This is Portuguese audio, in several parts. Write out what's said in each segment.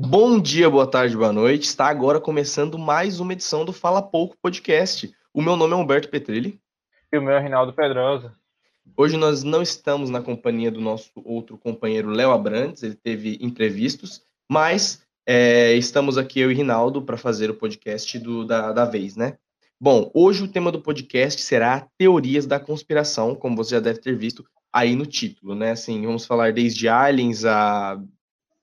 Bom dia, boa tarde, boa noite. Está agora começando mais uma edição do Fala Pouco Podcast. O meu nome é Humberto Petrilli. E o meu é Rinaldo Pedrosa. Hoje nós não estamos na companhia do nosso outro companheiro Léo Abrantes, ele teve imprevistos, mas é, estamos aqui eu e Rinaldo para fazer o podcast do, da, da vez, né? Bom, hoje o tema do podcast será teorias da conspiração, como você já deve ter visto aí no título, né? Assim, vamos falar desde aliens a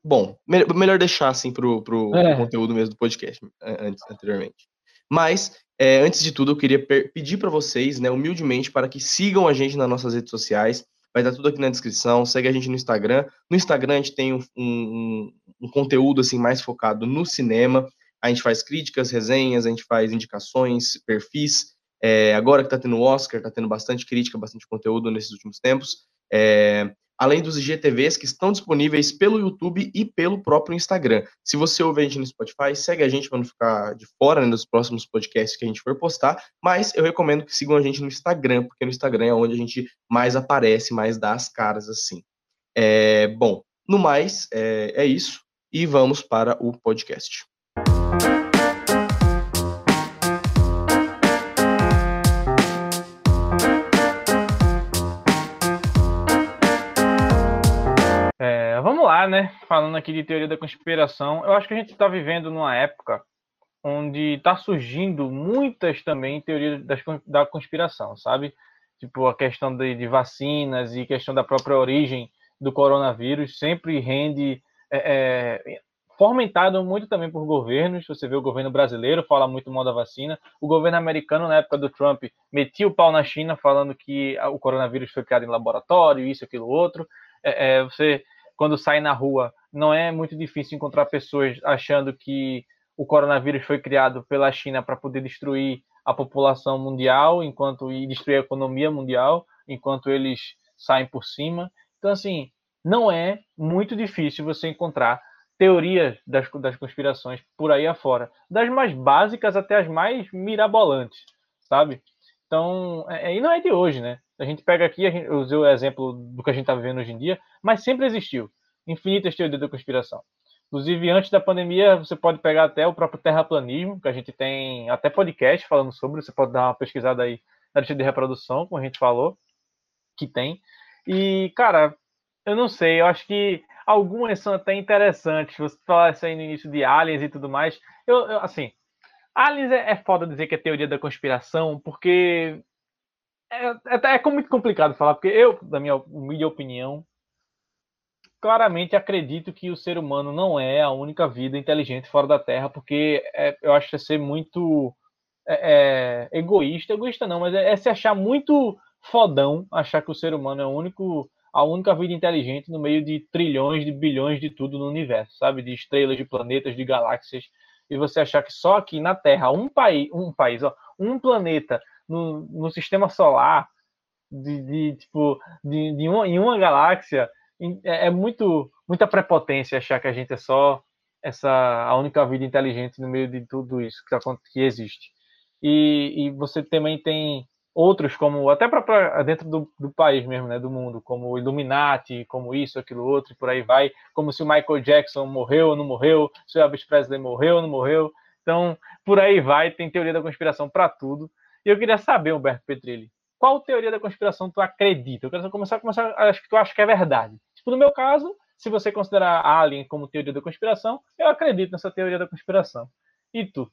Bom, melhor deixar assim pro, pro, é. conteúdo mesmo do podcast antes, anteriormente. Mas, é, antes de tudo, eu queria pedir para vocês, né, humildemente, para que sigam a gente nas nossas redes sociais. Vai estar tudo aqui na descrição. Segue a gente no Instagram. No Instagram a gente tem um, um, um conteúdo assim mais focado no cinema. A gente faz críticas, resenhas, a gente faz indicações, perfis. É, agora que está tendo o Oscar, está tendo bastante crítica, bastante conteúdo nesses últimos tempos. É, além dos IGTVs que estão disponíveis pelo YouTube e pelo próprio Instagram. Se você ouve a gente no Spotify, segue a gente para não ficar de fora né, nos próximos podcasts que a gente for postar, mas eu recomendo que sigam a gente no Instagram, porque no Instagram é onde a gente mais aparece, mais dá as caras assim. É, bom, no mais, é, é isso, e vamos para o podcast. Né, falando aqui de teoria da conspiração, eu acho que a gente está vivendo numa época onde está surgindo muitas também teorias das, da conspiração, sabe? Tipo, a questão de, de, vacinas e questão da própria origem do coronavírus sempre rende é, é, fomentado muito também por governos. Você vê o governo brasileiro fala muito mal da vacina, o governo americano na época do Trump metia o pau na China falando que o coronavírus foi criado em laboratório, isso, aquilo, outro. É, é você quando sai na rua, não é muito difícil encontrar pessoas achando que o coronavírus foi criado pela China para poder destruir a população mundial, enquanto e destruir a economia mundial, enquanto eles saem por cima. Então, assim, não é muito difícil você encontrar teorias das, das conspirações por aí afora, das mais básicas até as mais mirabolantes, sabe? Então, é, e não é de hoje, né? A gente pega aqui, a gente, eu usei o exemplo do que a gente está vivendo hoje em dia, mas sempre existiu infinitas teorias da conspiração. Inclusive, antes da pandemia, você pode pegar até o próprio terraplanismo, que a gente tem até podcast falando sobre, você pode dar uma pesquisada aí na lista de reprodução, como a gente falou, que tem. E, cara, eu não sei, eu acho que algumas são até interessantes. Você falasse aí no início de aliens e tudo mais. Eu, eu assim, aliens é, é foda dizer que é teoria da conspiração, porque é, é, é muito complicado falar, porque eu, da minha humilde opinião, claramente acredito que o ser humano não é a única vida inteligente fora da Terra, porque é, eu acho que é ser muito é, é, egoísta, egoísta não, mas é, é, se achar muito fodão, achar que o ser humano é o único, a única vida inteligente no meio de trilhões de bilhões de tudo no universo, sabe? De estrelas, de planetas, de galáxias, e você achar que só aqui na Terra, um país, um país, ó, um planeta no, no sistema solar, de, de tipo, de, de uma, em uma galáxia, é, é muito muita prepotência achar que a gente é só essa a única vida inteligente no meio de tudo isso que, tá, que existe. E, e você também tem outros como até para dentro do, do, país mesmo, né, do mundo, como Illuminati, como isso, aquilo, outro, e por aí vai, como se o Michael Jackson morreu ou não morreu, se o Elvis Presley morreu ou não morreu. Então, por aí vai, tem teoria da conspiração para tudo. E eu queria saber, Humberto Petrilli, qual teoria da conspiração tu acredita? Eu quero começar, começar acho que tu acha que é verdade. Tipo, no meu caso, se você considerar Alien como teoria da conspiração, eu acredito nessa teoria da conspiração. E tu?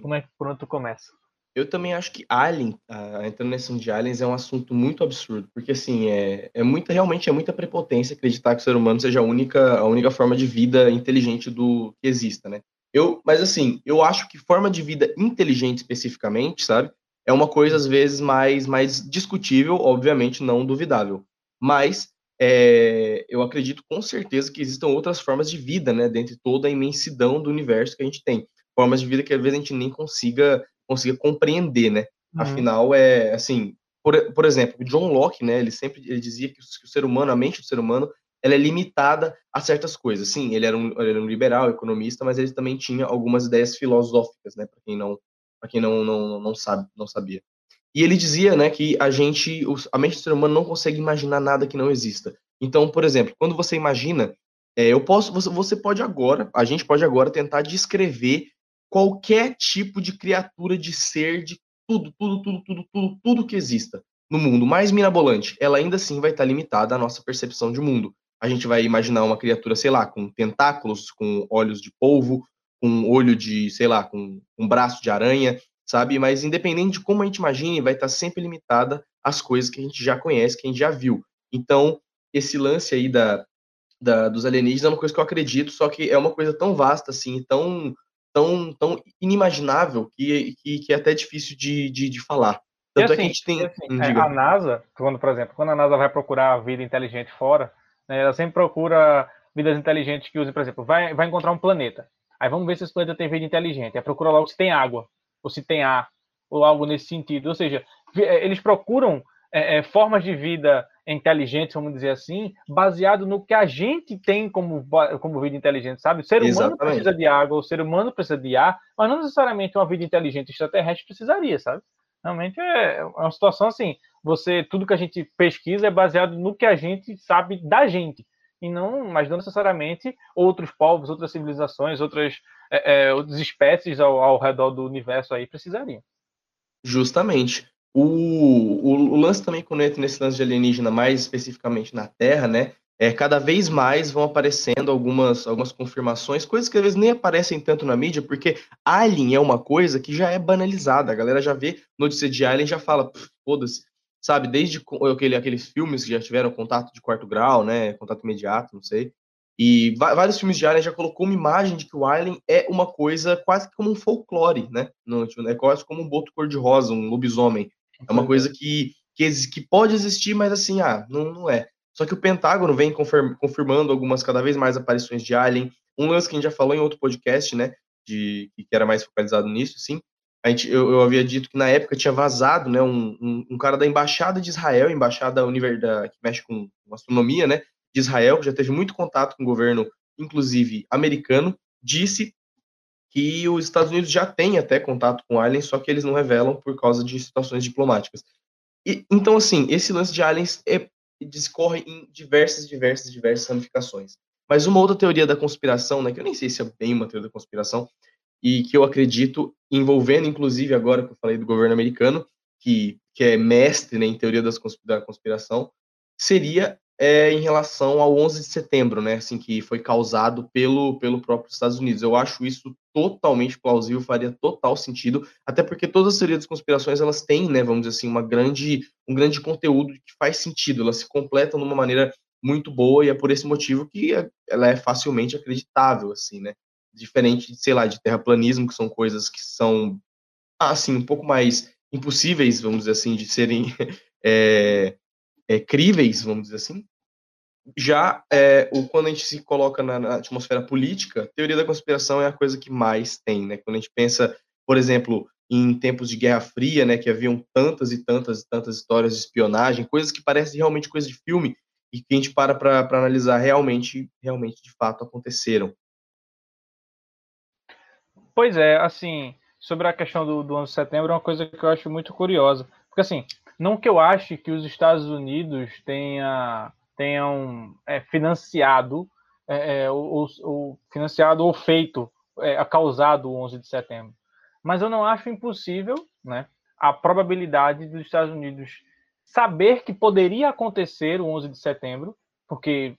Como é que pronto tu começa? Eu também acho que Alien, uh, entrando nesse de aliens, é um assunto muito absurdo, porque assim, é, é muita, realmente é muita prepotência acreditar que o ser humano seja a única, a única forma de vida inteligente do que exista, né? Eu, mas assim, eu acho que forma de vida inteligente especificamente, sabe? É uma coisa às vezes mais, mais discutível, obviamente não duvidável. Mas é, eu acredito com certeza que existam outras formas de vida, né, dentre toda a imensidão do universo que a gente tem. Formas de vida que às vezes a gente nem consiga, consiga compreender, né? Uhum. Afinal, é assim, por, por exemplo, John Locke, né, ele sempre ele dizia que o ser humano, a mente do ser humano, ela é limitada a certas coisas. Sim, ele era um, ele era um liberal, economista, mas ele também tinha algumas ideias filosóficas, né, para quem não para quem não, não, não sabe, não sabia. E ele dizia, né, que a gente, a mente do ser humano não consegue imaginar nada que não exista. Então, por exemplo, quando você imagina É, eu posso, você, você pode agora, a gente pode agora tentar descrever qualquer tipo de criatura, de ser, de tudo, tudo, tudo, tudo, tudo, tudo que exista no mundo mais mirabolante, ela ainda assim vai estar limitada à nossa percepção de mundo. A gente vai imaginar uma criatura, sei lá, com tentáculos, com olhos de polvo, com olho de, sei lá, com um braço de aranha, sabe? Mas independente de como a gente imagine, vai estar sempre limitada às coisas que a gente já conhece, que a gente já viu. Então, esse lance aí da, da, dos alienígenas é uma coisa que eu acredito, só que é uma coisa tão vasta, assim, tão, tão, tão inimaginável que, que, que é até difícil de, de, de falar. Tanto assim, é que a gente tem. Assim, hum, a NASA, quando, por exemplo, quando a NASA vai procurar a vida inteligente fora, né, ela sempre procura vidas inteligentes que usem, por exemplo, vai, vai encontrar um planeta. Aí vamos ver se esse planeta tem vida inteligente. Aí procura logo se tem água, ou se tem ar, ou algo nesse sentido. Ou seja, é, eles procuram é, é, formas de vida inteligentes, vamos dizer assim, baseado no que a gente tem como, como vida inteligente, sabe? O ser humano Exatamente. precisa de água, o ser humano precisa de ar, mas não necessariamente uma vida inteligente extraterrestre precisaria, sabe? Realmente é uma situação assim, você tudo que a gente pesquisa é baseado no que a gente sabe da gente e não, mas não necessariamente outros povos, outras civilizações, outras, é, é, outras espécies ao, ao redor do universo aí precisariam. Justamente. O, o, o, lance também, quando entra nesse lance de alienígena, mais especificamente na Terra, né? É, cada vez mais vão aparecendo algumas, algumas confirmações, coisas que às vezes nem aparecem tanto na mídia, porque Alien é uma coisa que já é banalizada. A galera já vê notícia de Alien já fala, foda-se, sabe? Desde aquele, aqueles filmes que já tiveram contato de quarto grau, né? Contato imediato, não sei. E vários filmes de Alien já colocou uma imagem de que o Alien é uma coisa quase como um folclore, né? No, tipo, é quase como um boto cor-de-rosa, um lobisomem. É uma coisa que, que, que pode existir, mas assim, ah, não, não é. Só que o Pentágono vem confirmando algumas cada vez mais aparições de Alien. Um lance que a gente já falou em outro podcast, né? De, que era mais focalizado nisso, sim. A gente, eu, eu havia dito que na época tinha vazado, né? Um, um, um cara da embaixada de Israel, embaixada da, que mexe com astronomia, né? De Israel, que já teve muito contato com o governo, inclusive americano, disse que os Estados Unidos já têm até contato com aliens, só que eles não revelam por causa de situações diplomáticas. E, então, assim, esse lance de aliens é, discorre em diversas, diversas, diversas ramificações. Mas uma outra teoria da conspiração, né, que eu nem sei se é bem uma teoria da conspiração, e que eu acredito, envolvendo inclusive agora que eu falei do governo americano, que, que é mestre né, em teoria das da conspiração, seria é, em relação ao 11 de setembro, né, assim, que foi causado pelo, pelo próprio Estados Unidos. Eu acho isso totalmente plausível, faria total sentido, até porque todas as teorias das conspirações, elas têm, né, vamos dizer assim, uma grande, um grande conteúdo que faz sentido, elas se completam de uma maneira muito boa e é por esse motivo que ela é facilmente acreditável, assim, né, diferente, sei lá, de terraplanismo, que são coisas que são, assim, um pouco mais impossíveis, vamos dizer assim, de serem é, é, críveis, vamos dizer assim. Já é, o, quando a gente se coloca na, na, atmosfera política, teoria da conspiração é a coisa que mais tem, né? Quando a gente pensa, por exemplo, em tempos de Guerra Fria, né, que haviam tantas e tantas e tantas histórias de espionagem, coisas que parecem realmente coisa de filme e que a gente para para analisar realmente, realmente de fato aconteceram. Pois é, assim, sobre a questão do, do 11 de setembro, é uma coisa que eu acho muito curiosa. Porque, assim, não que eu ache que os Estados Unidos tenha, tenham é, financiado, é, é ou, ou, financiado ou feito, é, causado o 11 de setembro. Mas eu não acho impossível né, a probabilidade dos Estados Unidos saber que poderia acontecer o 11 de setembro, porque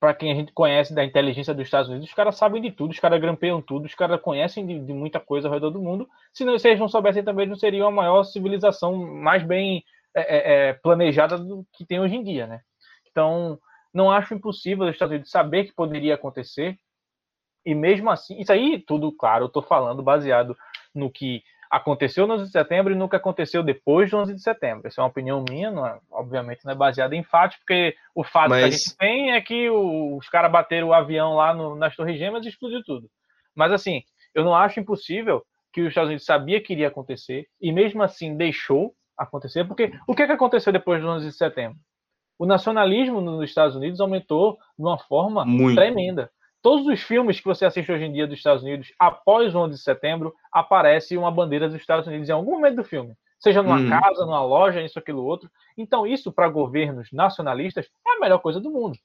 para quem a gente conhece da inteligência dos Estados Unidos, os caras sabem de tudo, os caras grampeiam tudo, os caras conhecem de, de, muita coisa ao redor do mundo. Se, não, se eles não soubessem também, não seria a maior civilização mais bem é, é, é, planejada do que tem hoje em dia, né? Então, não acho impossível os Estados Unidos saber que poderia acontecer. E mesmo assim, isso aí tudo, claro, eu estou falando baseado no que aconteceu no 11 de setembro e que aconteceu depois do 11 de setembro. Essa é uma opinião minha, não é, obviamente não é baseada em fatos, porque o fato Mas... que a gente tem é que o, os caras bateram o avião lá no, nas Torres Gêmeas e explodiu tudo. Mas assim, eu não acho impossível que os Estados Unidos sabia que iria acontecer e mesmo assim deixou acontecer, porque o que, é que aconteceu depois do 11 de setembro? O nacionalismo nos Estados Unidos aumentou de uma forma Muito. tremenda. Todos os filmes que você assiste hoje em dia dos Estados Unidos, após o 11 de setembro, aparece uma bandeira dos Estados Unidos em algum momento do filme. Seja numa hum. casa, numa loja, isso, aquilo, outro. Então, isso, para governos nacionalistas, é a melhor coisa do mundo.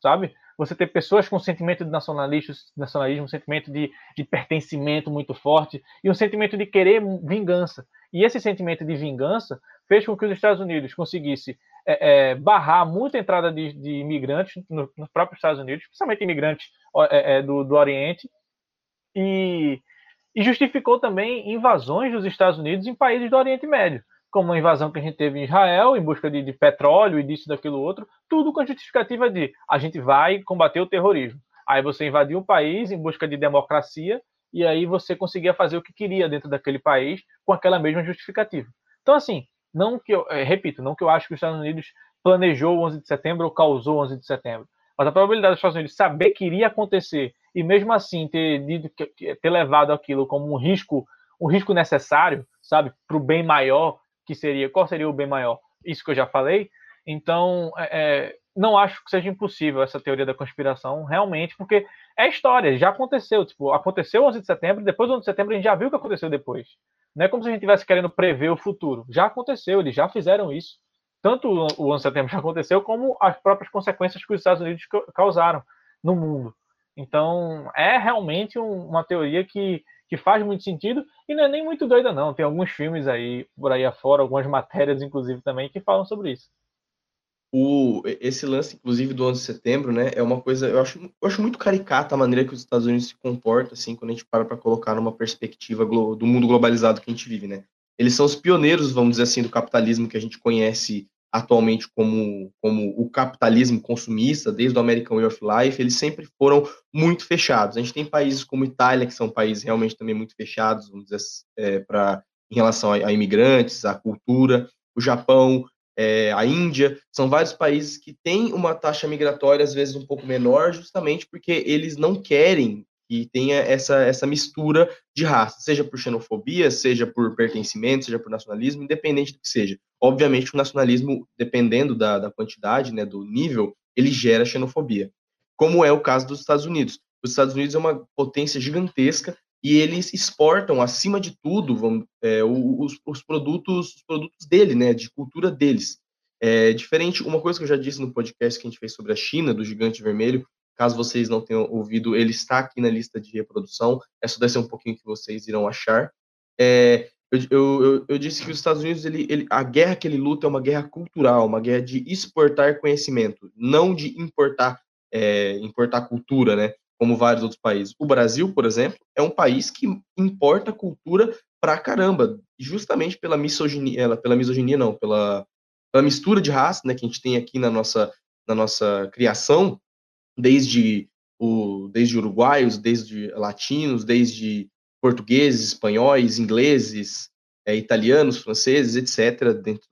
sabe? Você ter pessoas com sentimento de nacionalismo, nacionalismo um sentimento de, de pertencimento muito forte e um sentimento de querer vingança. E esse sentimento de vingança fez com que os Estados Unidos conseguisse é, é, barrar muita entrada de, de imigrantes no, nos próprios Estados Unidos, principalmente imigrantes é, é, do, do Oriente, e, e justificou também invasões dos Estados Unidos em países do Oriente Médio como a invasão que a gente teve em Israel, em busca de, de, petróleo e disso, daquilo outro, tudo com a justificativa de a gente vai combater o terrorismo. Aí você invadiu o país em busca de democracia e aí você conseguia fazer o que queria dentro daquele país com aquela mesma justificativa. Então, assim, não que eu, é, repito, não que eu acho que os Estados Unidos planejou o 11 de setembro ou causou o 11 de setembro, mas a probabilidade dos Estados Unidos saber que iria acontecer e mesmo assim ter, ter levado aquilo como um risco, um risco necessário, sabe, para o bem maior que seria qual seria o bem maior? Isso que eu já falei. Então, é, é, não acho que seja impossível essa teoria da conspiração, realmente, porque é história, já aconteceu. Tipo, aconteceu 11 de setembro, depois do 11 de setembro a gente já viu o que aconteceu depois. Não é como se a gente estivesse querendo prever o futuro. Já aconteceu, eles já fizeram isso. Tanto o 11 de setembro já aconteceu, como as próprias consequências que os Estados Unidos causaram no mundo. Então, é realmente um, uma teoria que que faz muito sentido e não é nem muito doida, não. Tem alguns filmes aí por aí afora, algumas matérias, inclusive, também, que falam sobre isso. O, esse lance, inclusive, do 11 de setembro, né, é uma coisa, eu acho, eu acho muito caricata a maneira que os Estados Unidos se comportam, assim, quando a gente para para colocar numa perspectiva do mundo globalizado que a gente vive, né. Eles são os pioneiros, vamos dizer assim, do capitalismo que a gente conhece atualmente como, como o capitalismo consumista, desde o American Way of Life, eles sempre foram muito fechados. A gente tem países como Itália, que são países realmente também muito fechados, vamos dizer, é, em relação a, a, imigrantes, à cultura, o Japão, é, a Índia, são vários países que têm uma taxa migratória, às vezes, um pouco menor, justamente porque eles não querem que tenha essa, essa mistura de raça, seja por xenofobia, seja por pertencimento, seja por nacionalismo, independente do que seja. Obviamente, o nacionalismo, dependendo da, da quantidade, né, do nível, ele gera xenofobia, como é o caso dos Estados Unidos. Os Estados Unidos é uma potência gigantesca e eles exportam, acima de tudo, vamos, é, os, os, produtos, os produtos dele, né, de cultura deles. É diferente, uma coisa que eu já disse no podcast que a gente fez sobre a China, do gigante vermelho, Caso vocês não tenham ouvido, ele está aqui na lista de reprodução. É só descer um pouquinho que vocês irão achar. É, eu, eu, eu, disse que os Estados Unidos, ele, ele, a guerra que ele luta é uma guerra cultural, uma guerra de exportar conhecimento, não de importar, é, importar cultura, né? Como vários outros países. O Brasil, por exemplo, é um país que importa cultura pra caramba, justamente pela misoginia, pela misoginia não, pela, pela mistura de raça, né, que a gente tem aqui na nossa, na nossa criação, desde, o, desde uruguaios, desde latinos, desde portugueses, espanhóis, ingleses, é, italianos, franceses, etc., dentro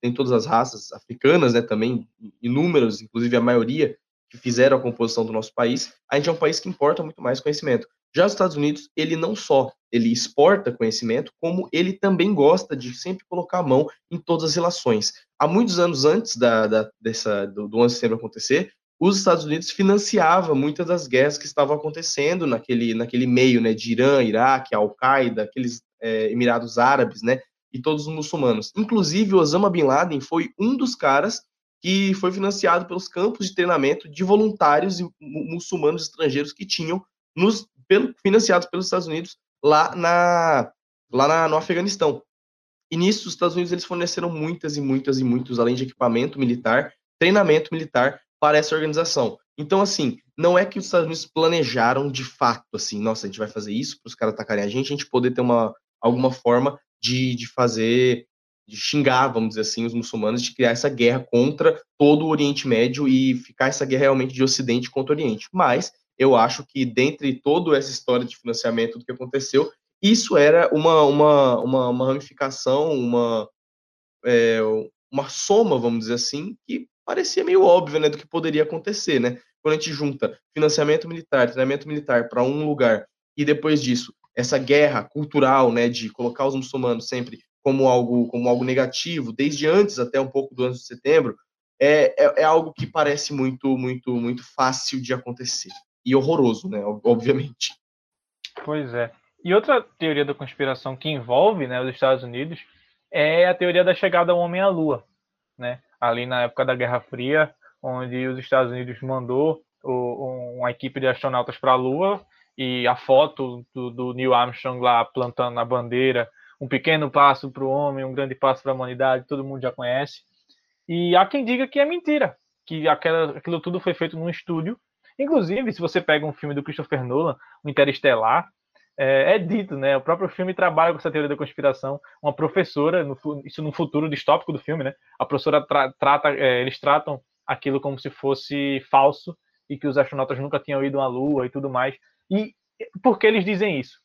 tem todas as raças africanas, né, também, inúmeras, inclusive a maioria que fizeram a composição do nosso país, a gente é um país que importa muito mais conhecimento. Já os Estados Unidos, ele não só ele exporta conhecimento, como ele também gosta de sempre colocar a mão em todas as relações. Há muitos anos antes da, da dessa, do, do 11 de setembro acontecer, os Estados Unidos financiava muitas das guerras que estavam acontecendo naquele, naquele meio, né, de Irã, Iraque, Al-Qaeda, aqueles é, Emirados Árabes, né, e todos os muçulmanos. Inclusive, Osama Bin Laden foi um dos caras que foi financiado pelos campos de treinamento de voluntários e muçulmanos estrangeiros que tinham nos, pelo, financiados pelos Estados Unidos lá, na, lá na, no Afeganistão. E nisso, os Estados Unidos eles forneceram muitas e muitas e muitos, além de equipamento militar, treinamento militar para essa organização. Então, assim, não é que os Estados Unidos planejaram de fato, assim, nossa, a gente vai fazer isso para os caras atacarem a gente, a gente poder ter uma, alguma forma de, de fazer, de xingar, vamos dizer assim, os muçulmanos, de criar essa guerra contra todo o Oriente Médio e ficar essa guerra realmente de Ocidente contra Oriente. Mas eu acho que, dentre toda essa história de financiamento do que aconteceu, isso era uma, uma, uma, uma ramificação, uma, é, uma soma, vamos dizer assim, que parecia meio óbvio, né, do que poderia acontecer, né? Quando a gente junta financiamento militar, treinamento militar para um lugar e depois disso essa guerra cultural, né, de colocar os muçulmanos sempre como algo como algo negativo, desde antes até um pouco do 11 de setembro, é, é, é algo que parece muito muito muito fácil de acontecer e horroroso, né, obviamente. Pois é. E outra teoria da conspiração que envolve, né, os Estados Unidos é a teoria da chegada do homem à Lua, né? ali na época da Guerra Fria, onde os Estados Unidos mandou uma equipe de astronautas para a Lua e a foto do, do, Neil Armstrong lá plantando a bandeira, um pequeno passo para o homem, um grande passo para a humanidade, todo mundo já conhece. E há quem diga que é mentira, que aquela, aquilo tudo foi feito num estúdio. Inclusive, se você pega um filme do Christopher Nolan, o Interestelar, é, é, dito, né? O próprio filme trabalha com essa teoria da conspiração. Uma professora, no, isso no futuro distópico do filme, né? A professora tra trata, é, eles tratam aquilo como se fosse falso e que os astronautas nunca tinham ido à Lua e tudo mais. E por que eles dizem isso?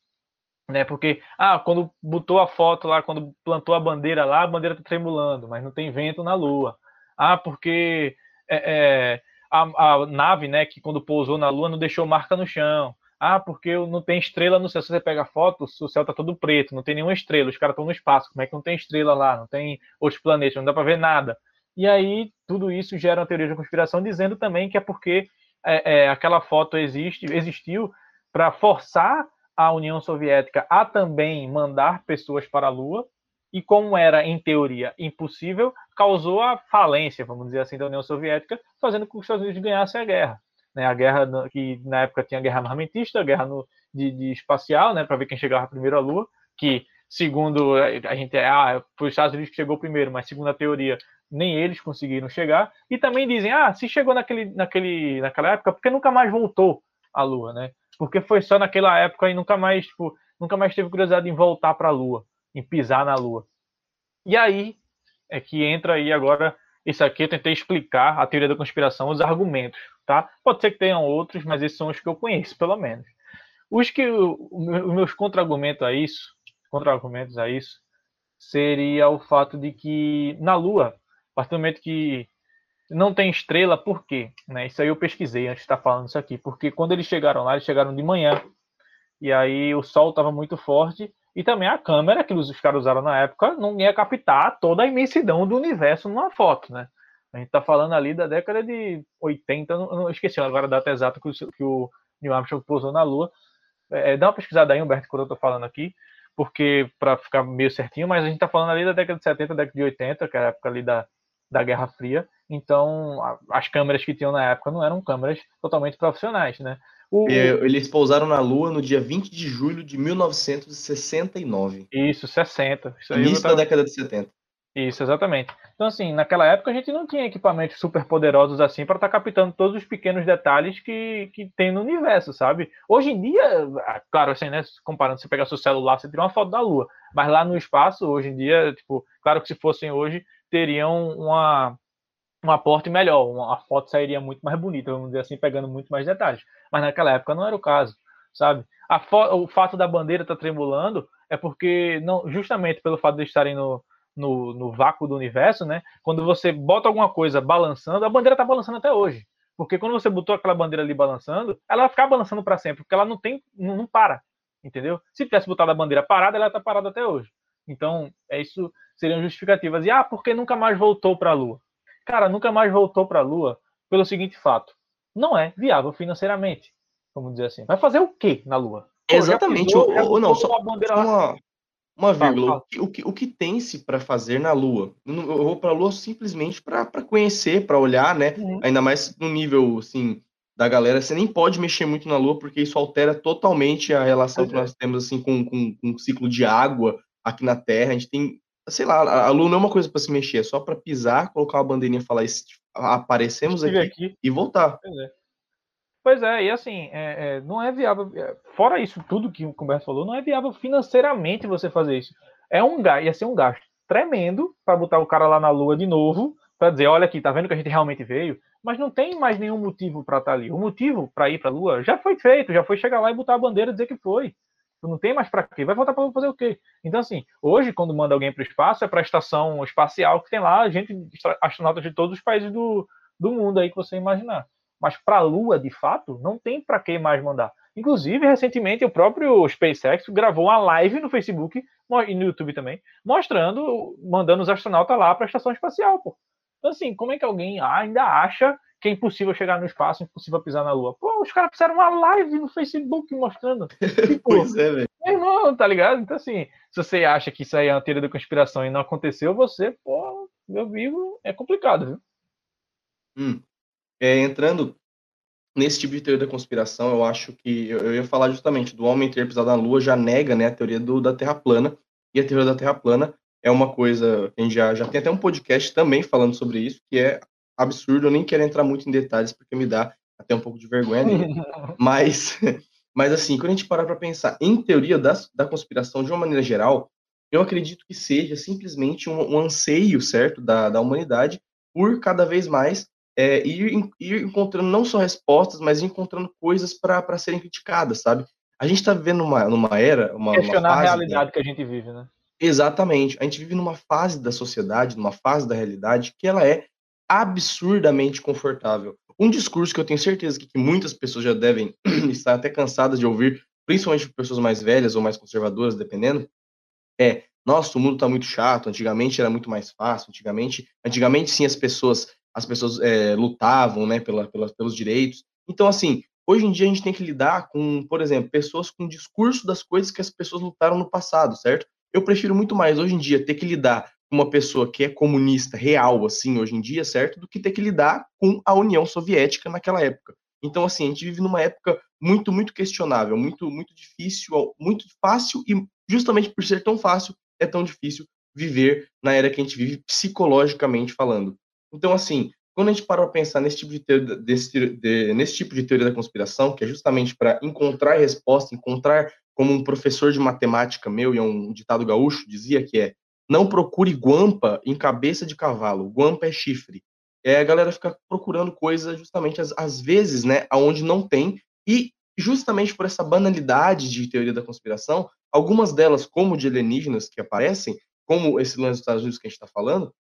Né? Porque, ah, quando botou a foto lá, quando plantou a bandeira lá, a bandeira está tremulando, mas não tem vento na Lua. Ah, porque é, é, a, a, nave, né, que quando pousou na Lua não deixou marca no chão. Ah, porque não tem estrela no céu. Se você pega a foto, o céu tá todo preto, não tem nenhuma estrela. Os caras estão no espaço. Como é que não tem estrela lá? Não tem outros planetas, não dá para ver nada. E aí, tudo isso gera uma teoria de conspiração dizendo também que é porque é, é, aquela foto existe, existiu para forçar a União Soviética a também mandar pessoas para a Lua. E como era, em teoria, impossível, causou a falência, vamos dizer assim, da União Soviética, fazendo com que os Estados Unidos ganhassem a guerra né, a guerra que na época tinha a guerra armamentista, a guerra no, de, de, espacial, né, para ver quem chegava primeiro à Lua, que segundo a gente ah, foi os Estados Unidos que chegou primeiro, mas segundo a teoria nem eles conseguiram chegar. E também dizem, ah, se chegou naquele, naquele, naquela época, porque nunca mais voltou à Lua, né? Porque foi só naquela época e nunca mais, tipo, nunca mais teve curiosidade em voltar para a Lua, em pisar na Lua. E aí é que entra aí agora isso aqui eu tentei explicar a teoria da conspiração, os argumentos, tá? Pode ser que tenham outros, mas esses são os que eu conheço, pelo menos. Os que os meus contra-argumentos a isso, contra-argumentos a isso, seria o fato de que na Lua, a partir do momento que não tem estrela, por quê? Né? Isso aí eu pesquisei antes de estar falando isso aqui, porque quando eles chegaram lá, eles chegaram de manhã, e aí o sol estava muito forte, e também a câmera que os caras usaram na época não ia captar toda a imensidão do universo numa foto, né? A gente está falando ali da década de 80, não, não esqueci agora a data exata que o, que o Neil Armstrong pousou na Lua. É, é dá uma pesquisada aí, Humberto, quando eu estou falando aqui, porque para ficar meio certinho, mas a gente está falando ali da década de 70, década de 80, que é a época ali da, da Guerra Fria. Então, a, as câmeras que tinham na época não eram câmeras totalmente profissionais, né? O... Eles pousaram na Lua no dia 20 de julho de 1969. Isso, 60. Isso Início da década de 70. Isso, exatamente. Então, assim, naquela época a gente não tinha equipamentos super poderosos assim para estar tá captando todos os pequenos detalhes que, que tem no universo, sabe? Hoje em dia, ah, claro, assim, né? Comparando, você pegar seu celular, você tira uma foto da Lua. Mas lá no espaço, hoje em dia, tipo, claro que se fossem hoje, teriam uma, um aporte melhor, uma foto sairia muito mais bonita, vamos dizer assim, pegando muito mais detalhes. Mas naquela época não era o caso, sabe? o fato da bandeira estar tá tremulando é porque, não, justamente pelo fato de estarem no, no, no, vácuo do universo, né? Quando você bota alguma coisa balançando, a bandeira está balançando até hoje. Porque quando você botou aquela bandeira ali balançando, ela vai ficar balançando para sempre, porque ela não tem, não, não para, entendeu? Se tivesse botado a bandeira parada, ela está parada até hoje. Então, é isso seriam justificativas. E ah, porque nunca mais voltou para a Lua? Cara, nunca mais voltou para a Lua pelo seguinte fato: não é viável financeiramente. Vamos dizer assim. Vai fazer o que na Lua? Exatamente. ou, não, só, uma, uma vírgula. O, que, o que tem-se para fazer na Lua? Eu vou para a Lua simplesmente para conhecer, para olhar, né? Uhum. Ainda mais no nível assim da galera. Você nem pode mexer muito na Lua porque isso altera totalmente a relação uhum. que nós temos assim com, com, com o ciclo de água aqui na Terra. A gente tem sei lá, a Lua não é uma coisa para se mexer, é só para pisar, colocar uma bandeirinha e falar aparecemos aqui, aqui, e voltar. Pois é. Pois é, e assim, é, é, não é viável. É, fora isso tudo que o Humberto falou, não é viável financeiramente você fazer isso. É um ia ser um gasto tremendo para botar o cara lá na Lua de novo, para dizer, olha aqui, tá vendo que a gente realmente veio, mas não tem mais nenhum motivo para estar tá ali. O motivo para ir para a Lua já foi feito, já foi chegar lá e botar a bandeira e dizer que foi. Não tem mais para quê? Vai voltar para fazer o quê? Então, assim, hoje, quando manda alguém para o espaço, é para a estação espacial que tem lá gente, astronautas de todos os países do, do mundo aí que você imaginar. Mas para a Lua, de fato, não tem para que mais mandar. Inclusive, recentemente, o próprio SpaceX gravou uma live no Facebook e no YouTube também, mostrando, mandando os astronautas lá para a estação espacial, pô. Então, assim, como é que alguém ainda acha que é impossível chegar no espaço, impossível pisar na Lua. Pô, os caras fizeram uma live no Facebook mostrando. Tipo, pois é, velho. Irmão, tá ligado? Então, assim, se você acha que isso aí é uma teoria da conspiração e não aconteceu, você, pô, meu vivo, é complicado, viu? Hum. é, entrando nesse tipo de teoria da conspiração, eu acho que eu, eu, ia falar justamente do homem ter pisado na Lua já nega, né, a teoria do, da Terra plana. E a teoria da Terra plana é uma coisa, a gente já, já tem até um podcast também falando sobre isso, que é absurdo, eu nem quero entrar muito em detalhes porque me dá até um pouco de vergonha mas, mas assim, quando a gente parar para pensar em teoria da, da conspiração de uma maneira geral, eu acredito que seja simplesmente um, um anseio, certo, da, da humanidade por cada vez mais é, ir, ir encontrando não só respostas, mas encontrando coisas para serem criticadas, sabe? A gente está vivendo numa, numa era, uma, Questionar uma fase, a realidade né? que a gente vive, né? Exatamente. A gente vive numa fase da sociedade, numa fase da realidade que ela é absurdamente confortável. Um discurso que eu tenho certeza que, muitas pessoas já devem estar até cansadas de ouvir, principalmente pessoas mais velhas ou mais conservadoras, dependendo, é: nossa, o mundo está muito chato. Antigamente era muito mais fácil. Antigamente, antigamente sim as pessoas as pessoas é, lutavam, né, pela, pela, pelos direitos. Então, assim, hoje em dia a gente tem que lidar com, por exemplo, pessoas com discurso das coisas que as pessoas lutaram no passado, certo? Eu prefiro muito mais hoje em dia ter que lidar uma pessoa que é comunista real, assim, hoje em dia, certo? Do que ter que lidar com a União Soviética naquela época. Então, assim, a gente vive numa época muito, muito questionável, muito, muito difícil, muito fácil e justamente por ser tão fácil, é tão difícil viver na era que a gente vive psicologicamente falando. Então, assim, quando a gente para pensar nesse tipo de, teoria, desse, de, nesse tipo de teoria da conspiração, que é justamente para encontrar resposta, encontrar como um professor de matemática meu, e um ditado gaúcho, dizia que é não procure guampa em cabeça de cavalo, guampa é chifre. É, a galera fica procurando coisa justamente às, às vezes, né, aonde não tem, e justamente por essa banalidade de teoria da conspiração, algumas delas, como de alienígenas que aparecem, como esse lance dos Estados Unidos que a gente está falando,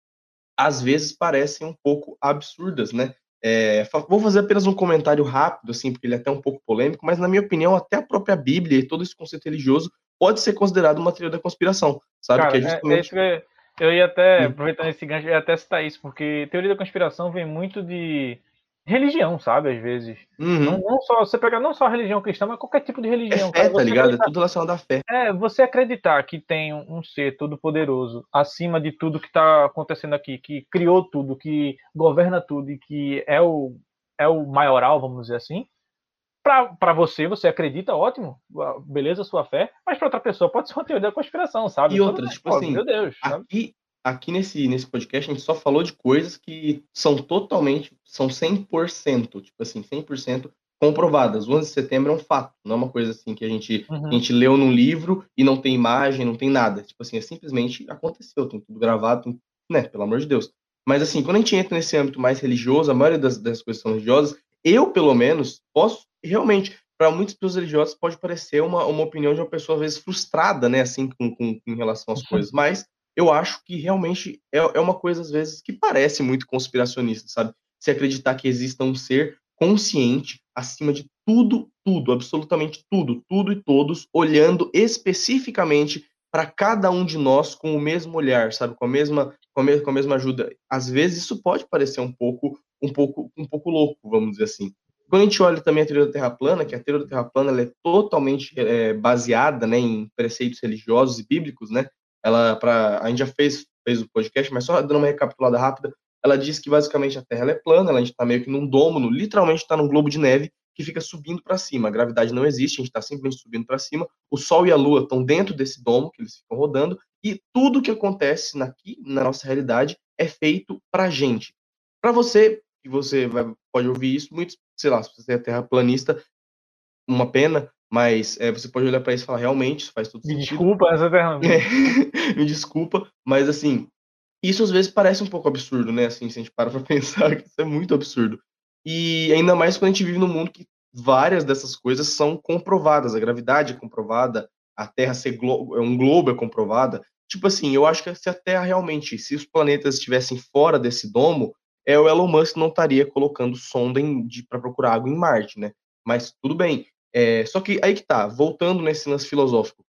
às vezes parecem um pouco absurdas, né? É, vou fazer apenas um comentário rápido, assim, porque ele é até um pouco polêmico, mas na minha opinião, até a própria Bíblia e todo esse conceito religioso pode ser considerado uma teoria da conspiração, sabe? Cara, que é, é justamente... É, eu ia até, hum. aproveitando esse gancho, eu ia até citar isso, porque teoria da conspiração vem muito de religião, sabe? Às vezes. Uhum. Não, não, só, você pega não só a religião cristã, mas qualquer tipo de religião. É fé, tá ligado? É tudo relacionado à fé. É, você acreditar que tem um, um ser todo-poderoso acima de tudo que está acontecendo aqui, que criou tudo, que governa tudo e que é o, é o maioral, vamos dizer assim. Para você, você acredita, ótimo, beleza, sua fé, mas para outra pessoa pode ser uma teoria da conspiração, sabe? E outra, tipo assim, meu Deus, aqui, aqui nesse, nesse podcast a gente só falou de coisas que são totalmente, são 100%, tipo assim, 100% comprovadas. O 11 de setembro é um fato, não é uma coisa assim que a gente, uhum. a gente leu num livro e não tem imagem, não tem nada. Tipo assim, é simplesmente aconteceu, tem tudo gravado, tem, né, pelo amor de Deus. Mas assim, quando a gente entra nesse âmbito mais religioso, a maioria das, das coisas são religiosas, eu, pelo menos, posso realmente, para muitas pessoas religiosas, pode parecer uma, uma opinião de uma pessoa, às vezes, frustrada, né, assim, com, com, em relação às uhum. coisas, mas eu acho que realmente é, é uma coisa, às vezes, que parece muito conspiracionista, sabe? Se acreditar que exista um ser consciente acima de tudo, tudo, absolutamente tudo, tudo e todos, olhando especificamente para cada um de nós com o mesmo olhar, sabe? Com a mesma, com a, mesma, com a mesma ajuda. Às vezes isso pode parecer um pouco, um pouco, um pouco louco, vamos dizer assim. Quando a gente olha também a teoria da Terra plana, que a teoria da Terra plana é totalmente é, baseada né, em preceitos religiosos e bíblicos, né? ela para a gente já fez fez o podcast, mas só dando uma recapitulada rápida, ela diz que basicamente a Terra é plana, a gente está meio que num domo, literalmente está num globo de neve que fica subindo para cima. A gravidade não existe, a gente está simplesmente subindo para cima. O Sol e a Lua estão dentro desse domo que eles ficam rodando e tudo que acontece aqui na nossa realidade é feito para gente. Para você, que você vai, pode ouvir isso, muitos, sei lá, se você é terraplanista, uma pena, mas é, você pode olhar para isso e falar, realmente, isso faz tudo Me sentido. desculpa, essa terra. Me desculpa, mas assim, isso às vezes parece um pouco absurdo, né? Assim, se a gente para para pensar que isso é muito absurdo. E ainda mais quando a gente vive num mundo que várias dessas coisas são comprovadas. A gravidade é comprovada, a Terra ser glo é um globo é comprovada. Tipo assim, eu acho que se a Terra realmente, se os planetas estivessem fora desse domo, é, o Elon Musk não estaria colocando sonda para procurar água em Marte, né? Mas tudo bem. É, só que aí que tá, voltando nesse lance filosófico,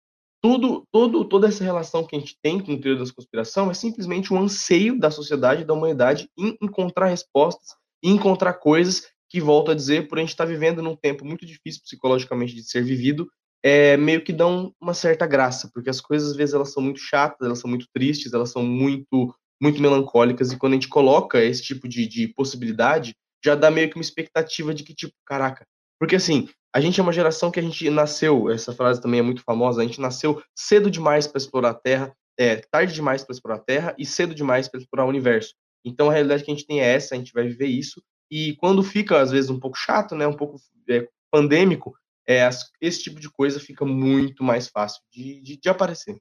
tudo, todo, toda essa relação que a gente tem com o teoria da conspiração é simplesmente um anseio da sociedade, da humanidade, em encontrar respostas e encontrar coisas que, volto a dizer, por a gente estar tá vivendo num tempo muito difícil psicologicamente de ser vivido, é, meio que dão uma certa graça, porque as coisas às vezes elas são muito chatas, elas são muito tristes, elas são muito muito melancólicas, e quando a gente coloca esse tipo de, de possibilidade, já dá meio que uma expectativa de que, tipo, caraca. Porque assim, a gente é uma geração que a gente nasceu, essa frase também é muito famosa, a gente nasceu cedo demais para explorar a Terra, é, tarde demais para explorar a Terra e cedo demais para explorar o universo. Então a realidade que a gente tem é essa, a gente vai viver isso. E quando fica, às vezes, um pouco chato, né, um pouco é, pandêmico, é, esse tipo de coisa fica muito mais fácil de, de, de aparecer.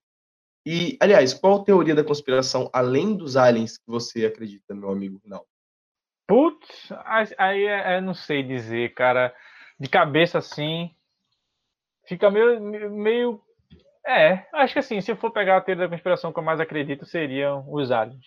E, aliás, qual teoria da conspiração, além dos aliens, que você acredita, meu amigo Rinaldo? Putz, aí é, é, não sei dizer, cara. De cabeça assim, fica meio, meio. É, acho que assim, se eu for pegar a teoria da conspiração que eu mais acredito, seriam os aliens.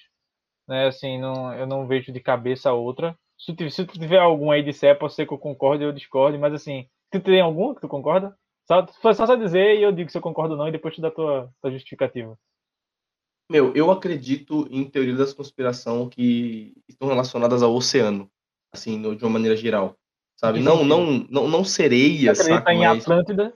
Né, assim, não, eu não vejo de cabeça outra. Se, se tu tiver algum aí disser, pode ser que eu concorde ou eu discorde, mas assim, tu tem algum que tu concorda? Só, foi só, dizer e eu digo se eu concordo ou não e depois tu dá tua, tua justificativa. Meu, eu acredito em teorias da conspiração que estão relacionadas ao oceano, assim, no, de uma maneira geral. Sabe? Não, não, não, não sereias. Você acredita em Mas... Atlântida?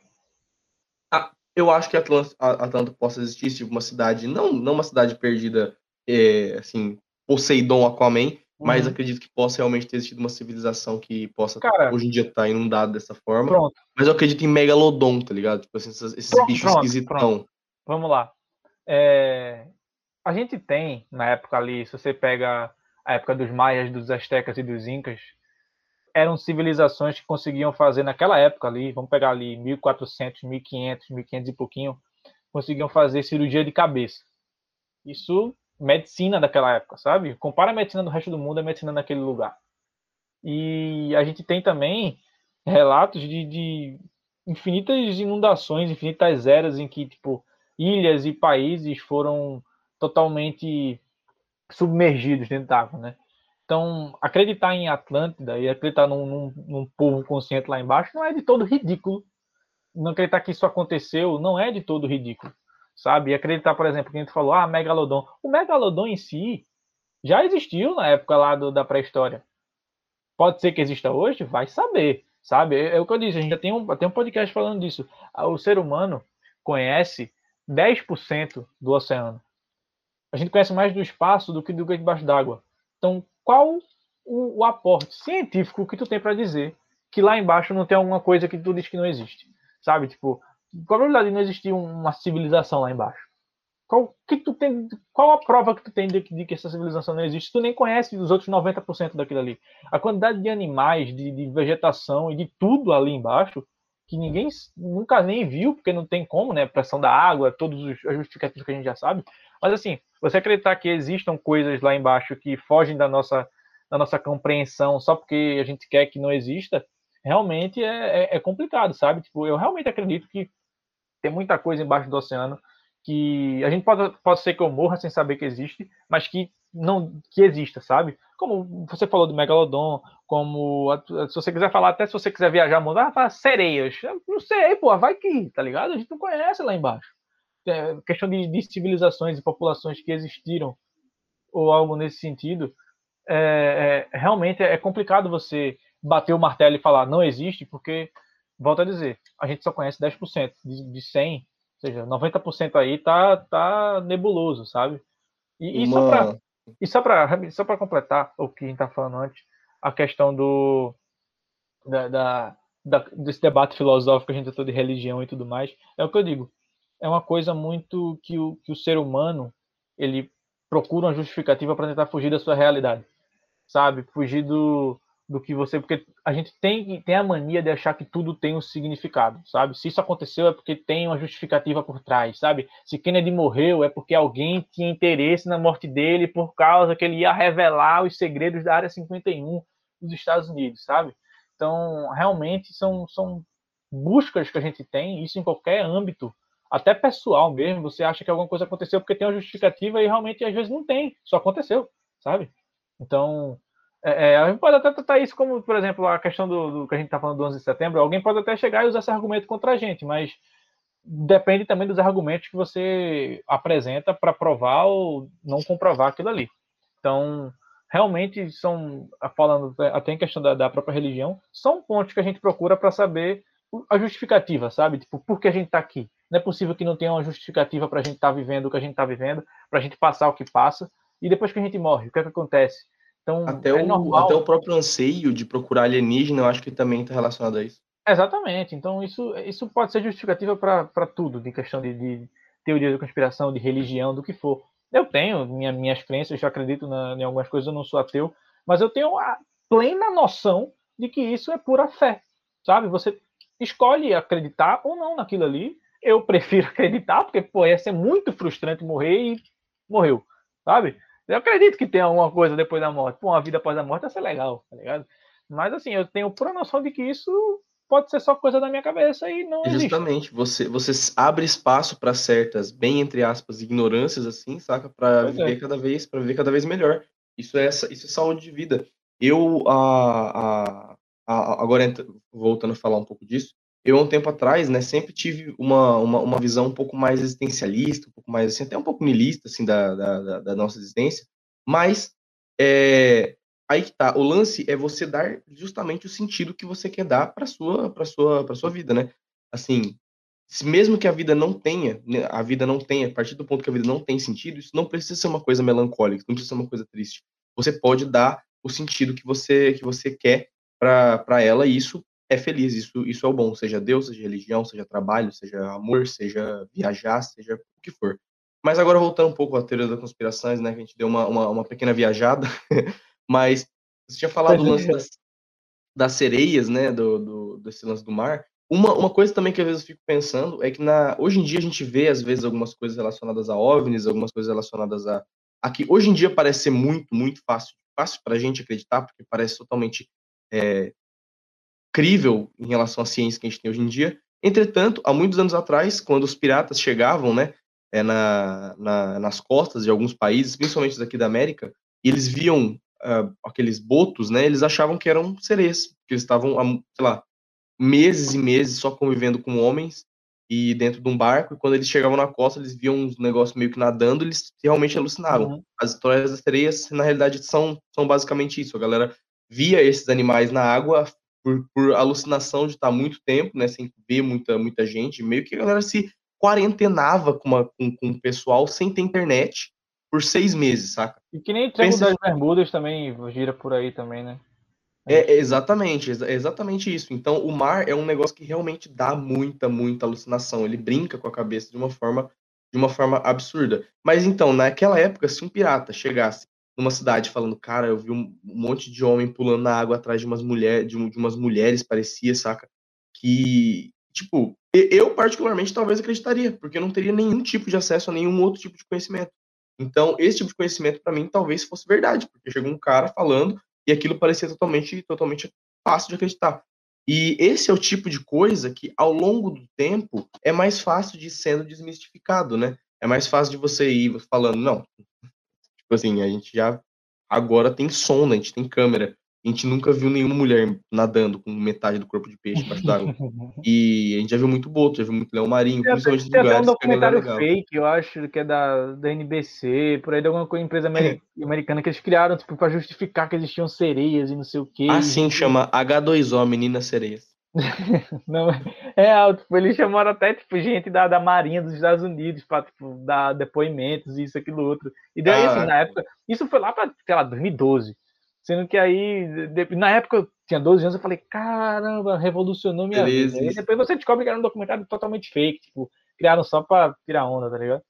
Ah, eu acho que Atlântida possa existir, tipo, uma cidade, não, não uma cidade perdida, é, assim, Poseidon, Aquaman, uhum. mas acredito que possa realmente ter existido uma civilização que possa, Cara, hoje em dia, estar tá inundada dessa forma. Pronto. Mas eu acredito em Megalodon, tá ligado? Tipo assim, esses, pronto, bichos pronto, esquisitão. Pronto. Vamos lá. É, a gente tem, na época ali, se você pega a época dos maias, dos astecas e dos incas, eram civilizações que conseguiam fazer naquela época ali, vamos pegar ali 1400, 1500, 1500 e pouquinho, conseguiam fazer cirurgia de cabeça. Isso, medicina daquela época, sabe? Compara a medicina do resto do mundo a medicina naquele lugar. E a gente tem também relatos de, de infinitas inundações, infinitas eras em que, tipo, ilhas e países foram totalmente submergidos dentro d'água, né? Então, acreditar em Atlântida e acreditar num, num, num, povo consciente lá embaixo não é de todo ridículo. Não acreditar que isso aconteceu não é de todo ridículo, sabe? E acreditar, por exemplo, que a gente falou, ah, Megalodon. O Megalodon em si já existiu na época lá do, da pré-história. Pode ser que exista hoje? Vai saber, sabe? É, é, o que eu disse, a gente já tem um, tem um podcast falando disso. O ser humano conhece 10% do oceano a gente conhece mais do espaço do que do que debaixo d'água. Então, qual o, o, aporte científico que tu tem para dizer que lá embaixo não tem alguma coisa que tu diz que não existe? Sabe? Tipo, qual a probabilidade de não existir uma civilização lá embaixo? Qual, que tu tem, qual a prova que tu tem de, de que essa civilização não existe? Tu nem conhece os outros 90% daquilo ali. A quantidade de animais, de, de vegetação e de tudo ali embaixo que ninguém nunca nem viu, porque não tem como, né? Pressão da água, todos os justificativos que a gente já sabe. Mas assim, você acreditar que existam coisas lá embaixo que fogem da nossa, da nossa compreensão só porque a gente quer que não exista, realmente é, é, é complicado, sabe? Tipo, eu realmente acredito que tem muita coisa embaixo do oceano que a gente pode, pode ser que eu morra sem saber que existe, mas que não que exista, sabe? Como você falou do Megalodon, como se você quiser falar, até se você quiser viajar, mudar, fala sereias. Não sei, pô, vai que, tá ligado? A gente não conhece lá embaixo é, questão de, de, civilizações e populações que existiram ou algo nesse sentido, é, é, realmente é complicado você bater o martelo e falar não existe, porque, volto a dizer, a gente só conhece 10%, de, de 100, ou seja, 90% aí tá, tá nebuloso, sabe? E, e só para e só para só para completar o que a gente está falando antes, a questão do da, da, da, desse debate filosófico que a gente está de religião e tudo mais, é o que eu digo é uma coisa muito que o, que o ser humano ele procura uma justificativa para tentar fugir da sua realidade, sabe? Fugir do, do que você. Porque a gente tem, tem a mania de achar que tudo tem um significado, sabe? Se isso aconteceu é porque tem uma justificativa por trás, sabe? Se Kennedy morreu é porque alguém tinha interesse na morte dele por causa que ele ia revelar os segredos da Área 51 dos Estados Unidos, sabe? Então, realmente são, são buscas que a gente tem, isso em qualquer âmbito até pessoal mesmo, você acha que alguma coisa aconteceu porque tem uma justificativa e realmente às vezes não tem, só aconteceu, sabe? Então, é, é, a gente pode até tratar isso como, por exemplo, a questão do, do que a gente está falando do 11 de setembro, alguém pode até chegar e usar esse argumento contra a gente, mas depende também dos argumentos que você apresenta para provar ou não comprovar aquilo ali. Então, realmente são, falando até em questão da, da própria religião, são pontos que a gente procura para saber a justificativa, sabe? Tipo, por que a gente está aqui? Não é possível que não tenha uma justificativa para a gente estar tá vivendo o que a gente está vivendo, para a gente passar o que passa. E depois que a gente morre, o que, é que acontece? Então, até, é o, até o próprio anseio de procurar alienígena, eu acho que também está relacionado a isso. Exatamente. Então, isso, isso pode ser justificativa para tudo, de questão de, de, teoria da conspiração, de religião, do que for. Eu tenho minha, minhas crenças, eu acredito na, em algumas coisas, eu não sou ateu, mas eu tenho a plena noção de que isso é pura fé, sabe? Você escolhe acreditar ou não naquilo ali. Eu prefiro acreditar, porque, pô, ia ser muito frustrante morrer e morreu, sabe? Eu acredito que tem alguma coisa depois da morte. Pô, uma vida após a morte ia ser legal, tá ligado? Mas, assim, eu tenho pura noção de que isso pode ser só coisa da minha cabeça e não Justamente, você, você abre espaço para certas, bem entre aspas, ignorâncias, assim, saca? Para viver é. cada vez, para viver cada vez melhor. Isso é, isso é saúde de vida. Eu, a, a, a, agora voltando a falar um pouco disso, eu, um tempo atrás, né, sempre tive uma, uma, uma visão um pouco mais existencialista, um pouco mais, assim, até um pouco nihilista, assim, da, da, da nossa existência, mas é, aí que tá, o lance é você dar justamente o sentido que você quer dar para sua, para sua, para sua vida, né? Assim, mesmo que a vida não tenha, né, a vida não tenha, a partir do ponto que a vida não tem sentido, isso não precisa ser uma coisa melancólica, não precisa ser uma coisa triste. Você pode dar o sentido que você que você quer para ela e isso é feliz, isso, isso é o bom, seja Deus, seja religião, seja trabalho, seja amor, seja viajar, seja o que for. Mas agora voltando um pouco à teoria das conspirações, né, que a gente deu uma, uma, uma pequena viajada, mas você tinha falado do lance das, das sereias, né, do, do, desse lance do mar, uma, uma coisa também que às vezes eu fico pensando é que na, hoje em dia a gente vê, às vezes, algumas coisas relacionadas a OVNIs, algumas coisas relacionadas a... Aqui, hoje em dia parece ser muito, muito fácil, fácil para a gente acreditar, porque parece totalmente é, incrível em relação à ciência que a gente tem hoje em dia. Entretanto, há muitos anos atrás, quando os piratas chegavam, né, é, na, na, nas costas de alguns países, principalmente daqui da América, e eles viam uh, aqueles botos, né, eles achavam que eram sereias, que eles estavam, sei lá, meses e meses só convivendo com homens e dentro de um barco, e quando eles chegavam na costa, eles viam uns negócios meio que nadando, eles realmente alucinavam. Uhum. As histórias das sereias, na realidade, são, são basicamente isso. A galera via esses animais na água, por, por alucinação de estar muito tempo, né, sem ver muita, muita gente, meio que a galera se quarentenava com, uma, com, com o pessoal sem ter internet por seis meses, saca? E que nem Triângulo das Bermudas também gira por aí também, né? É, é exatamente, é exatamente isso. Então, o mar é um negócio que realmente dá muita, muita alucinação. Ele brinca com a cabeça de uma forma, de uma forma absurda. Mas então, naquela época, se um pirata chegasse numa cidade falando, cara, eu vi um monte de homem pulando na água atrás de umas mulheres, de, um, de umas mulheres, parecia, saca? Que, tipo, eu particularmente talvez acreditaria, porque eu não teria nenhum tipo de acesso a nenhum outro tipo de conhecimento. Então, esse tipo de conhecimento para mim talvez fosse verdade, porque chegou um cara falando e aquilo parecia totalmente, totalmente fácil de acreditar. E esse é o tipo de coisa que, ao longo do tempo, é mais fácil de sendo desmistificado, né? É mais fácil de você ir falando, não, Tipo assim, a gente já agora tem sonda, a gente tem câmera. A gente nunca viu nenhuma mulher nadando com metade do corpo de peixe embaixo d'água. e a gente já viu muito boto, já viu muito leão marinho, tem principalmente nos lugares. Tem um documentário fake, eu acho, que é da, da NBC, por aí de alguma coisa, empresa americana que eles criaram, tipo, pra justificar que existiam sereias e não sei o quê. Assim, chama H2O, Meninas Sereias. não, é, tipo, eles chamaram até tipo, gente da, da Marinha dos Estados Unidos para tipo, dar depoimentos, isso, aquilo, outro. E daí, ah, assim, na época, isso foi lá para, sei lá, 2012. Sendo que aí, de, na época eu tinha 12 anos, eu falei, caramba, revolucionou minha Beleza, vida. E depois você descobre que era um documentário totalmente fake, tipo, criaram só pra tirar onda, tá ligado?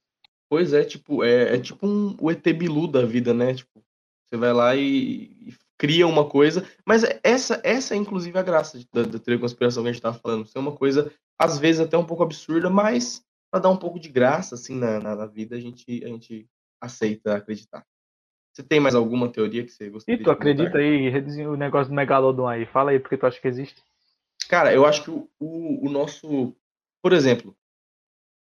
Pois é, tipo, é, é tipo um, o ET Bilu da vida, né? Tipo, você vai lá e, e cria uma coisa, mas essa, essa é inclusive a graça da, da teoria da conspiração que a gente estava falando, ser uma coisa, às vezes até um pouco absurda, mas para dar um pouco de graça, assim, na, na, na, vida, a gente, a gente aceita acreditar. Você tem mais alguma teoria que você gostaria E tu acredita aí, o negócio do Megalodon aí, fala aí, porque tu acha que existe? Cara, eu acho que o, o, o nosso, por exemplo,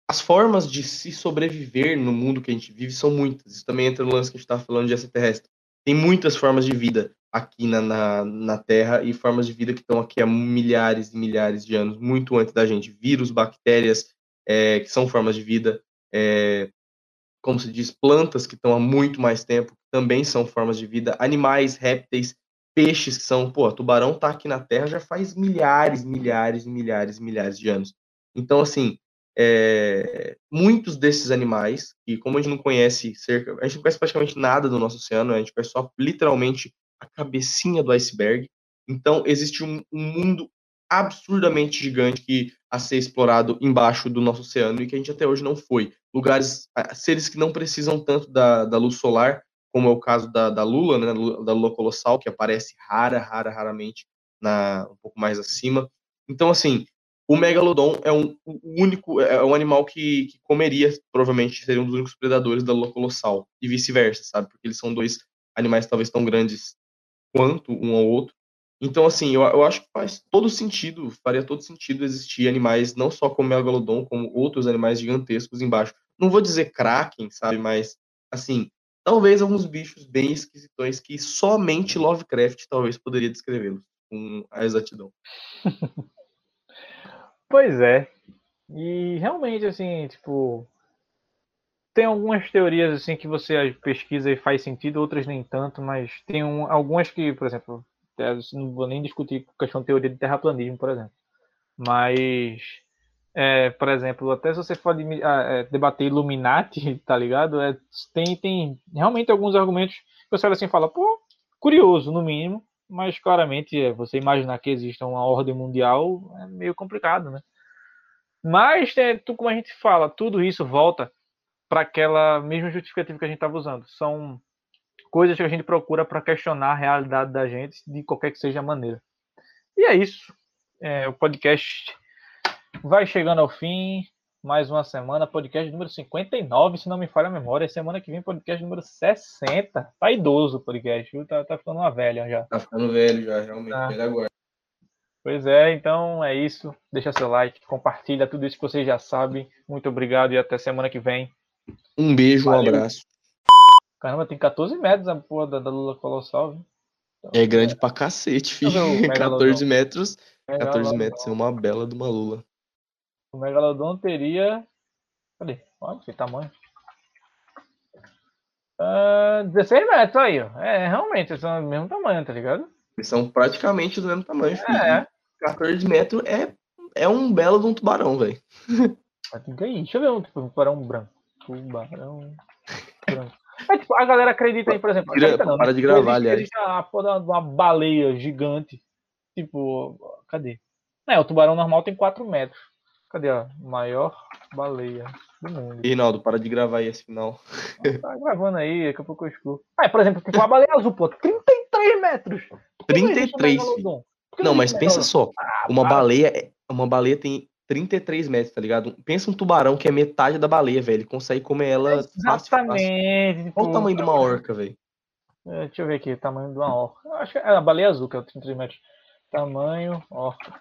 as formas de se sobreviver no mundo que a gente vive são muitas. Isso também entra no lance que a gente estava falando de extraterrestre tem muitas formas de vida aqui na, na, na, Terra e formas de vida que estão aqui há milhares e milhares de anos, muito antes da gente. Vírus, bactérias, é, que são formas de vida, é, como se diz, plantas que estão há muito mais tempo, também são formas de vida, animais, répteis, peixes que são, pô, tubarão está aqui na Terra já faz milhares, milhares, milhares, milhares de anos. Então, assim, é, muitos desses animais, e como a gente não conhece cerca, a gente não conhece praticamente nada do nosso oceano, a gente conhece só literalmente a cabecinha do iceberg. Então, existe um, um mundo absurdamente gigante que a ser explorado embaixo do nosso oceano e que a gente até hoje não foi. Lugares, seres que não precisam tanto da, da luz solar, como é o caso da, da Lula, né, da Lula colossal, que aparece rara, rara, raramente na um pouco mais acima. Então, assim, o megalodon é um único, é um animal que, que, comeria, provavelmente seria um dos únicos predadores da lua colossal e vice-versa, sabe? Porque eles são dois animais talvez tão grandes quanto um ao outro. Então, assim, eu, eu acho que faz todo sentido, faria todo sentido existir animais não só como megalodon, como outros animais gigantescos embaixo. Não vou dizer kraken, sabe? Mas, assim, talvez alguns bichos bem esquisitões que somente Lovecraft talvez poderia descrevê-los com a exatidão. pois é. E realmente, assim, tipo, tem algumas teorias assim que você pesquisa e faz sentido, outras nem tanto, mas tem um, algumas que, por exemplo, não vou nem discutir questão de teoria de terraplanismo, por exemplo. Mas, é, por exemplo, até se você pode é, debater Illuminati, tá ligado? É, tem, tem realmente alguns argumentos que você olha assim fala, pô, curioso, no mínimo, mas claramente é, você imaginar que exista uma ordem mundial é meio complicado, né? Mas, é, tu, como a gente fala, tudo isso volta para aquela mesma justificativa que a gente estava usando. São coisas que a gente procura para questionar a realidade da gente de qualquer que seja a maneira. E é isso. É, o podcast vai chegando ao fim. Mais uma semana, podcast número 59, se não me falha a memória. Semana que vem, podcast número 60. Tá idoso o podcast, viu? Tá, tá ficando uma velha já. Tá ficando velho já, realmente. Tá. Velho agora. Pois é, então é isso. Deixa seu like, compartilha tudo isso que vocês já sabem. Muito obrigado e até semana que vem. Um beijo, Valeu. um abraço. Caramba, tem 14 metros a porra da, da Lula Colossal, viu? Então, é grande é... pra cacete, filho. 14 metros. 14 metros é uma bela de uma Lula. O Megalodon teria. Cadê? Olha que tamanho. Uh, 16 metros aí, ó. É, realmente, eles são do mesmo tamanho, tá ligado? Eles são praticamente do mesmo tamanho, filho. É. 14 metros é, é um belo de um tubarão, velho. Deixa eu ver um tubarão branco. Tubarão. É, tipo, a galera acredita aí, por exemplo. Tira, não, para né? de gravar, aliás. A porra de uma baleia gigante. Tipo, cadê? É, o tubarão normal tem 4 metros. Cadê a maior baleia do mundo? Rinaldo, para de gravar aí esse final. Tá gravando aí, daqui a pouco eu excluo. Ah, por exemplo, tipo, a baleia azul, pô, 33 metros. 33, não, não mas pensa só, ah, uma baleia, uma baleia tem 33 metros, tá ligado? Pensa um tubarão que é metade da baleia, velho. Ele consegue comer ela Exatamente. Fácil. Qual o tamanho de uma orca, velho? É, deixa eu ver aqui, o tamanho de uma orca. Eu acho que é a baleia azul, que é o 33 metros. Tamanho, orca.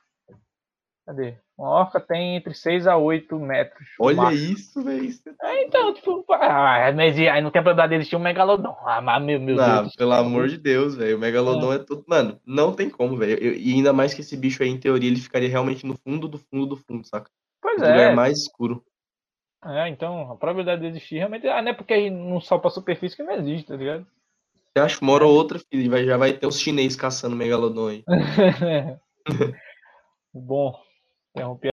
Cadê? Uma orca tem entre 6 a 8 metros. Olha isso, velho. É, então, tipo, ah, mas aí não tem probabilidade de existir um megalodon. Ah, mas meu, meu não, Deus. Pelo amor de Deus, velho. O megalodon é. é tudo. Mano, não tem como, velho. E ainda mais que esse bicho aí, em teoria, ele ficaria realmente no fundo do fundo do fundo, saca? Pois no é. lugar mais escuro. É, então, a probabilidade de existir realmente. Ah, não é porque aí não só pra superfície que não existe, tá ligado? Eu acho que uma hora ou outra, filho, já vai ter os chineses caçando megalodon aí. Bom, 然后变